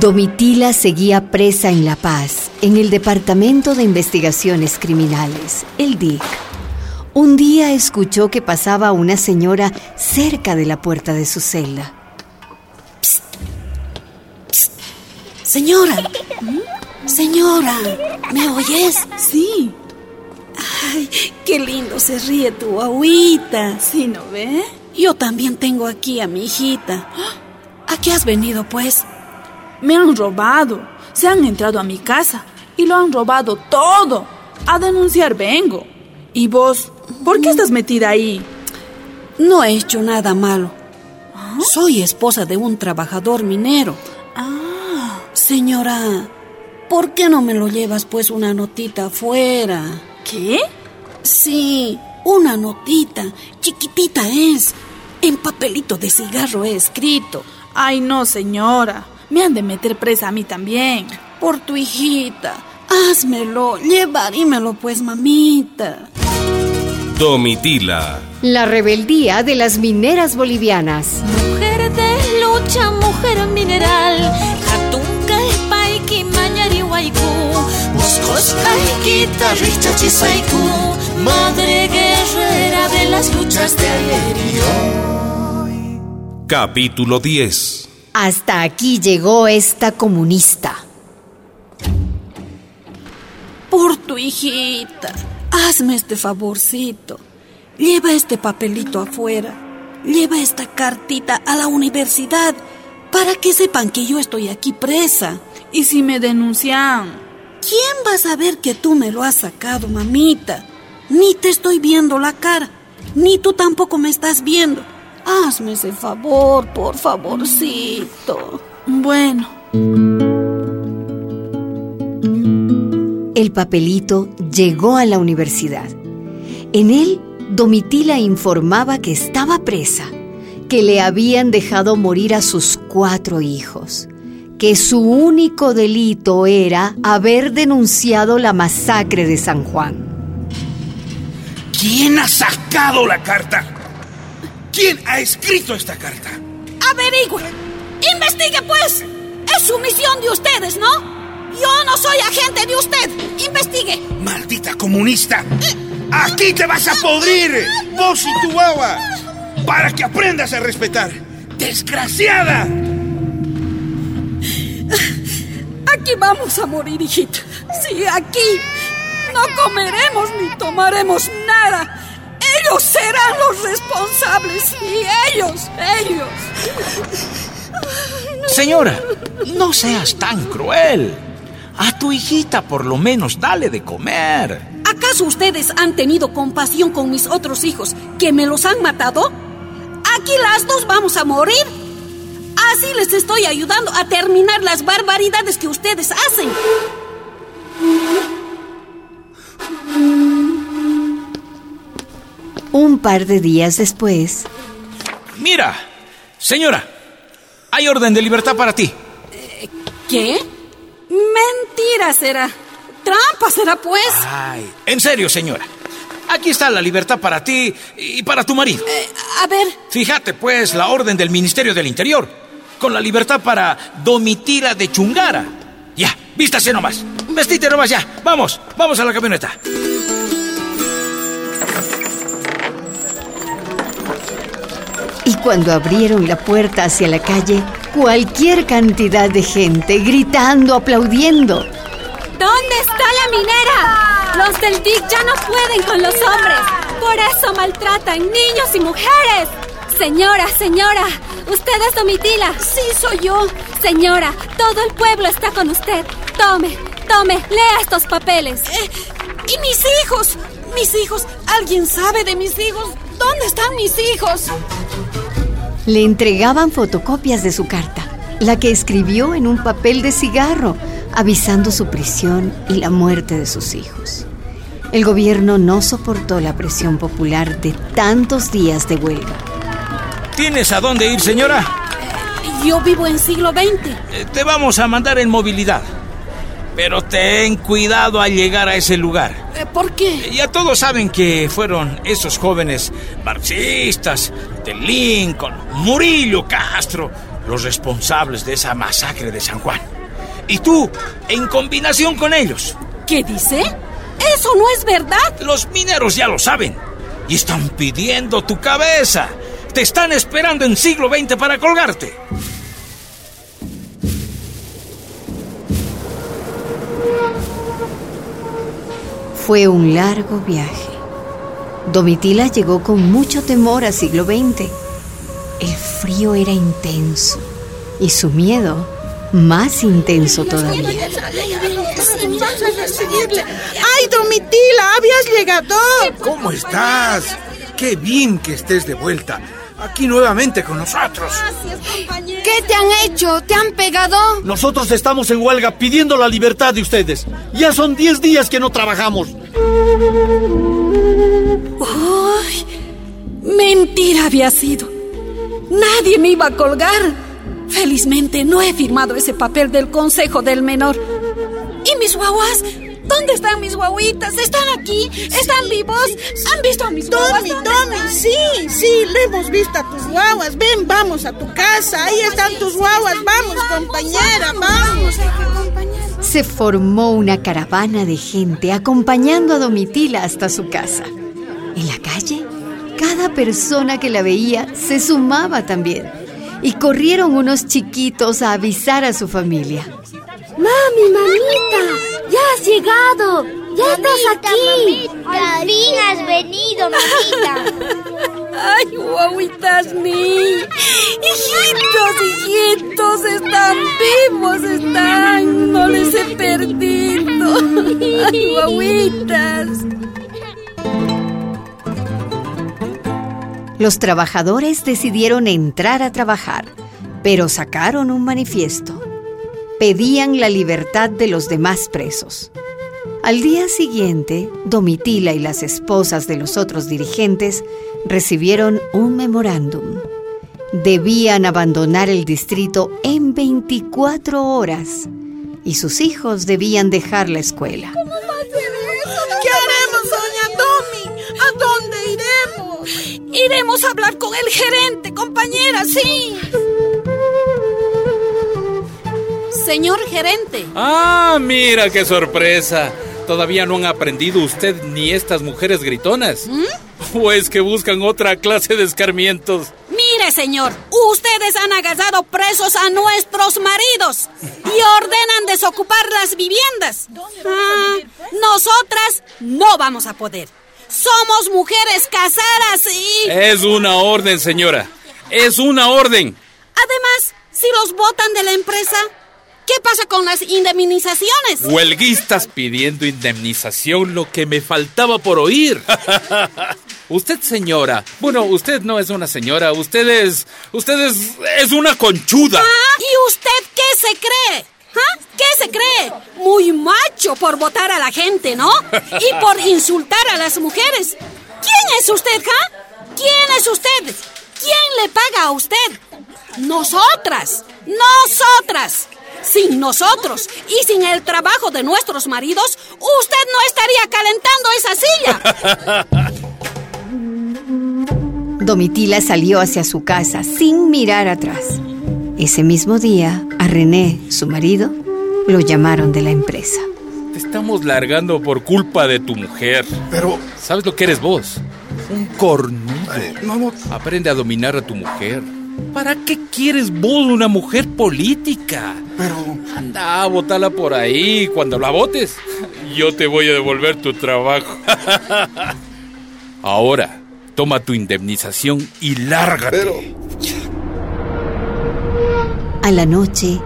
Domitila seguía presa en La Paz, en el Departamento de Investigaciones Criminales, el DIC. Un día escuchó que pasaba una señora cerca de la puerta de su celda. Señora, señora, ¿me oyes? Sí. Ay, qué lindo se ríe tu agüita. ¿Sí no ve? Yo también tengo aquí a mi hijita. ¿A qué has venido, pues? Me han robado. Se han entrado a mi casa y lo han robado todo. A denunciar vengo. ¿Y vos? ¿Por qué estás metida ahí? No he hecho nada malo. Soy esposa de un trabajador minero. Ah, Señora, ¿por qué no me lo llevas pues una notita afuera? ¿qué? Sí, una notita. Chiquitita es. En papelito de cigarro he escrito. Ay, no, señora. Me han de meter presa a mí también. Por tu hijita. Házmelo, llevarímelo pues, mamita. Domitila. La rebeldía de las mineras bolivianas. Mujer de lucha, mujer mineral. Jatunka paiki mañari. Madre guerrera de las luchas de ayer y hoy. Capítulo 10. Hasta aquí llegó esta comunista. Por tu hijita. Hazme este favorcito. Lleva este papelito afuera. Lleva esta cartita a la universidad para que sepan que yo estoy aquí presa. ¿Y si me denuncian? ¿Quién va a saber que tú me lo has sacado, mamita? Ni te estoy viendo la cara, ni tú tampoco me estás viendo. Hazme ese favor, por favorcito. Bueno, El papelito llegó a la universidad. En él, Domitila informaba que estaba presa, que le habían dejado morir a sus cuatro hijos, que su único delito era haber denunciado la masacre de San Juan. ¿Quién ha sacado la carta? ¿Quién ha escrito esta carta? Averigüe. Investigue, pues. Es su misión de ustedes, ¿no? Yo no soy agente de usted. Investigue. ¡Maldita comunista! ¡Aquí te vas a podrir! ¡Vos y tu agua! ¡Para que aprendas a respetar! ¡Desgraciada! Aquí vamos a morir, hijita. Sí, aquí. No comeremos ni tomaremos nada. Ellos serán los responsables. Y ellos, ellos. Señora, no seas tan cruel. A tu hijita por lo menos dale de comer. ¿Acaso ustedes han tenido compasión con mis otros hijos que me los han matado? Aquí las dos vamos a morir. Así les estoy ayudando a terminar las barbaridades que ustedes hacen. Un par de días después, Mira, señora, hay orden de libertad para ti. ¿Qué? Mentira será. Trampa será, pues. Ay, en serio, señora. Aquí está la libertad para ti y para tu marido. Eh, a ver, Fíjate, pues, la orden del Ministerio del Interior, con la libertad para Domitila de Chungara. Ya, vístase nomás. Vestite nomás ya. Vamos, vamos a la camioneta. Y cuando abrieron la puerta hacia la calle, cualquier cantidad de gente gritando, aplaudiendo. ¿Dónde está la minera? Los del DIC ya no pueden con los hombres. Por eso maltratan niños y mujeres. Señora, señora, usted es Domitila. sí soy yo. Señora, todo el pueblo está con usted. Tome, tome, lea estos papeles. Eh, ¿Y mis hijos? Mis hijos. ¿Alguien sabe de mis hijos? ¿Dónde están mis hijos? Le entregaban fotocopias de su carta, la que escribió en un papel de cigarro, avisando su prisión y la muerte de sus hijos. El gobierno no soportó la presión popular de tantos días de huelga. ¿Tienes a dónde ir, señora? Yo vivo en siglo XX. Eh, Te vamos a mandar en movilidad. Pero ten cuidado al llegar a ese lugar. Eh, ¿Por qué? Ya todos saben que fueron esos jóvenes marxistas de Lincoln, Murillo Castro, los responsables de esa masacre de San Juan. Y tú, en combinación con ellos. ¿Qué dice? Eso no es verdad. Los mineros ya lo saben. Y están pidiendo tu cabeza. Te están esperando en siglo XX para colgarte. Fue un largo viaje. Domitila llegó con mucho temor a siglo XX. El frío era intenso y su miedo más intenso todavía. ¡Ay, Domitila! ¡Habías llegado! ¿Cómo estás? Qué bien que estés de vuelta. Aquí nuevamente con nosotros. ¿Qué te han hecho? ¿Te han pegado? Nosotros estamos en huelga pidiendo la libertad de ustedes. Ya son 10 días que no trabajamos. ¡Ay! Mentira había sido. Nadie me iba a colgar. Felizmente no he firmado ese papel del Consejo del Menor. ¿Y mis guaguas? ¿Dónde están mis guaguitas? ¿Están aquí? ¿Están vivos? ¿Han visto a mis guaguas? Tommy, Tommy, sí, sí, le hemos visto a tus guaguas. Ven, vamos a tu casa. Ahí están tus guaguas. Vamos, compañera, vamos. Se formó una caravana de gente acompañando a Domitila hasta su casa. En la calle, cada persona que la veía se sumaba también. Y corrieron unos chiquitos a avisar a su familia. Mami, mamita, ya has llegado. Ya estás aquí. Al fin has venido, mamita. ¡Ay, guaguitas mías! ¡Hijitos, hijitos! ¡Están vivos! ¡Están! ¡No les he perdido! ¡Ay, guaguitas! Los trabajadores decidieron entrar a trabajar, pero sacaron un manifiesto. Pedían la libertad de los demás presos. Al día siguiente, Domitila y las esposas de los otros dirigentes recibieron un memorándum. Debían abandonar el distrito en 24 horas y sus hijos debían dejar la escuela. ¿Qué haremos, doña Tommy? ¿A dónde iremos? Iremos a hablar con el gerente, compañera, sí. Señor gerente. Ah, mira qué sorpresa. Todavía no han aprendido usted ni estas mujeres gritonas. ¿O es que buscan otra clase de escarmientos? Mire, señor, ustedes han agarrado presos a nuestros maridos y ordenan desocupar las viviendas. Ah, nosotras no vamos a poder. Somos mujeres casadas y... Es una orden, señora. Es una orden. Además, si los votan de la empresa, ¿qué pasa con las indemnizaciones? Huelguistas pidiendo indemnización, lo que me faltaba por oír. usted, señora. Bueno, usted no es una señora, usted es. Usted es. es una conchuda. Ah, ¿Y usted qué se cree? ¿Ah? ¿Qué se cree? Muy macho por votar a la gente, ¿no? Y por insultar a las mujeres. ¿Quién es usted, ja? ¿Quién es usted? ¿Quién le paga a usted? Nosotras. Nosotras. Sin nosotros y sin el trabajo de nuestros maridos, usted no estaría calentando esa silla. Domitila salió hacia su casa sin mirar atrás. Ese mismo día, a René, su marido, lo llamaron de la empresa. Te estamos largando por culpa de tu mujer. Pero, ¿Sabes lo que eres vos? Un cornudo. eh, no, Aprende a dominar a tu mujer. ¿Para qué quieres vos una mujer política? pero... Anda a botarla por ahí. Cuando la votes, yo te voy a devolver tu trabajo. Ahora, toma tu indemnización y lárgate. Pero... A la noche,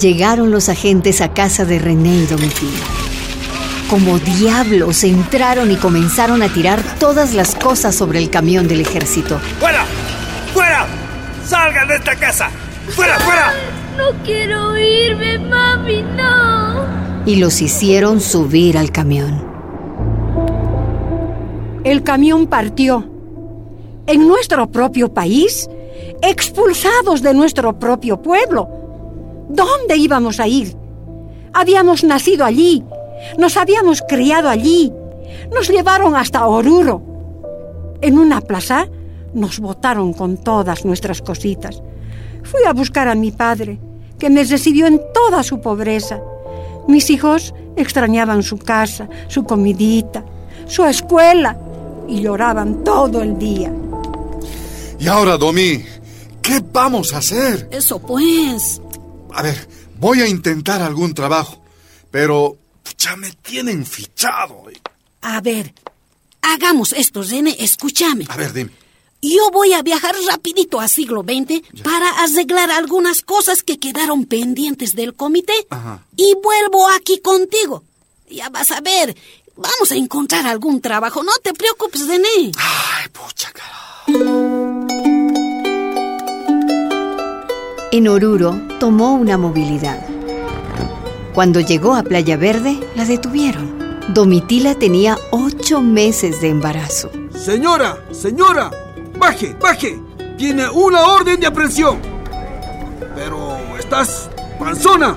llegaron los agentes a casa de René y Domitila. Como diablos entraron y comenzaron a tirar todas las cosas sobre el camión del ejército. ¡Fuera! ¡Salgan de esta casa! ¡Fuera, fuera! No quiero irme, mami, no. y los hicieron subir al camión. El camión partió. En nuestro propio país, expulsados de nuestro propio pueblo. ¿Dónde íbamos a ir? Habíamos nacido allí, nos habíamos criado allí, nos llevaron hasta Oruro. En una plaza nos botaron con todas nuestras cositas. Fui a buscar a mi padre, que me recibió en toda su pobreza. Mis hijos extrañaban su casa, su comidita, su escuela y lloraban todo el día. Y ahora, Domi, ¿qué vamos a hacer? Eso pues. A ver, voy a intentar algún trabajo, pero ya me tienen fichado. A ver, hagamos esto, René, escúchame. A ver, dime. Yo voy a viajar rapidito a siglo XX para arreglar algunas cosas que quedaron pendientes del comité Ajá. y vuelvo aquí contigo. Ya vas a ver, vamos a encontrar algún trabajo, no te preocupes, René. Ay, pucha cara. En Oruro tomó una movilidad. Cuando llegó a Playa Verde, la detuvieron. Domitila tenía ocho meses de embarazo. Señora, señora, baje, baje. Tiene una orden de aprehensión. Pero estás panzona.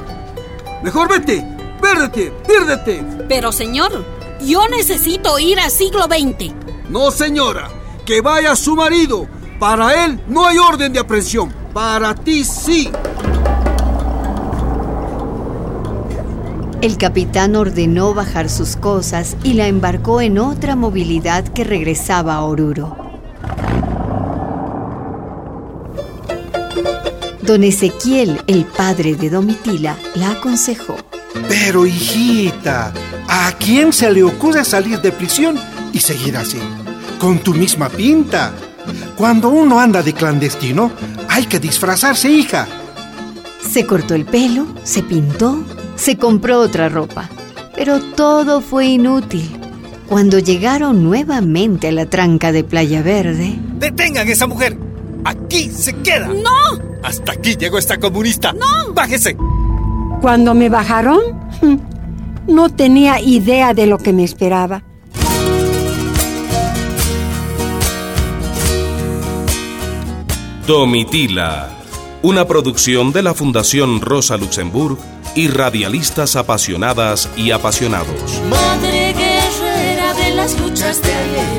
Mejor vete, pérdete, piérdete. Pero señor, yo necesito ir a siglo XX. No, señora, que vaya su marido. Para él no hay orden de aprehensión. Para ti sí. El capitán ordenó bajar sus cosas y la embarcó en otra movilidad que regresaba a Oruro. Don Ezequiel, el padre de Domitila, la aconsejó. Pero hijita, ¿a quién se le ocurre salir de prisión y seguir así? Con tu misma pinta. Cuando uno anda de clandestino, hay que disfrazarse, hija. Se cortó el pelo, se pintó, se compró otra ropa. Pero todo fue inútil. Cuando llegaron nuevamente a la tranca de Playa Verde, ¡Detengan a esa mujer! ¡Aquí se queda! ¡No! Hasta aquí llegó esta comunista. ¡No! ¡Bájese! Cuando me bajaron, no tenía idea de lo que me esperaba. Domitila, una producción de la Fundación Rosa Luxemburg y radialistas apasionadas y apasionados. Madre guerrera de las luchas de ayer.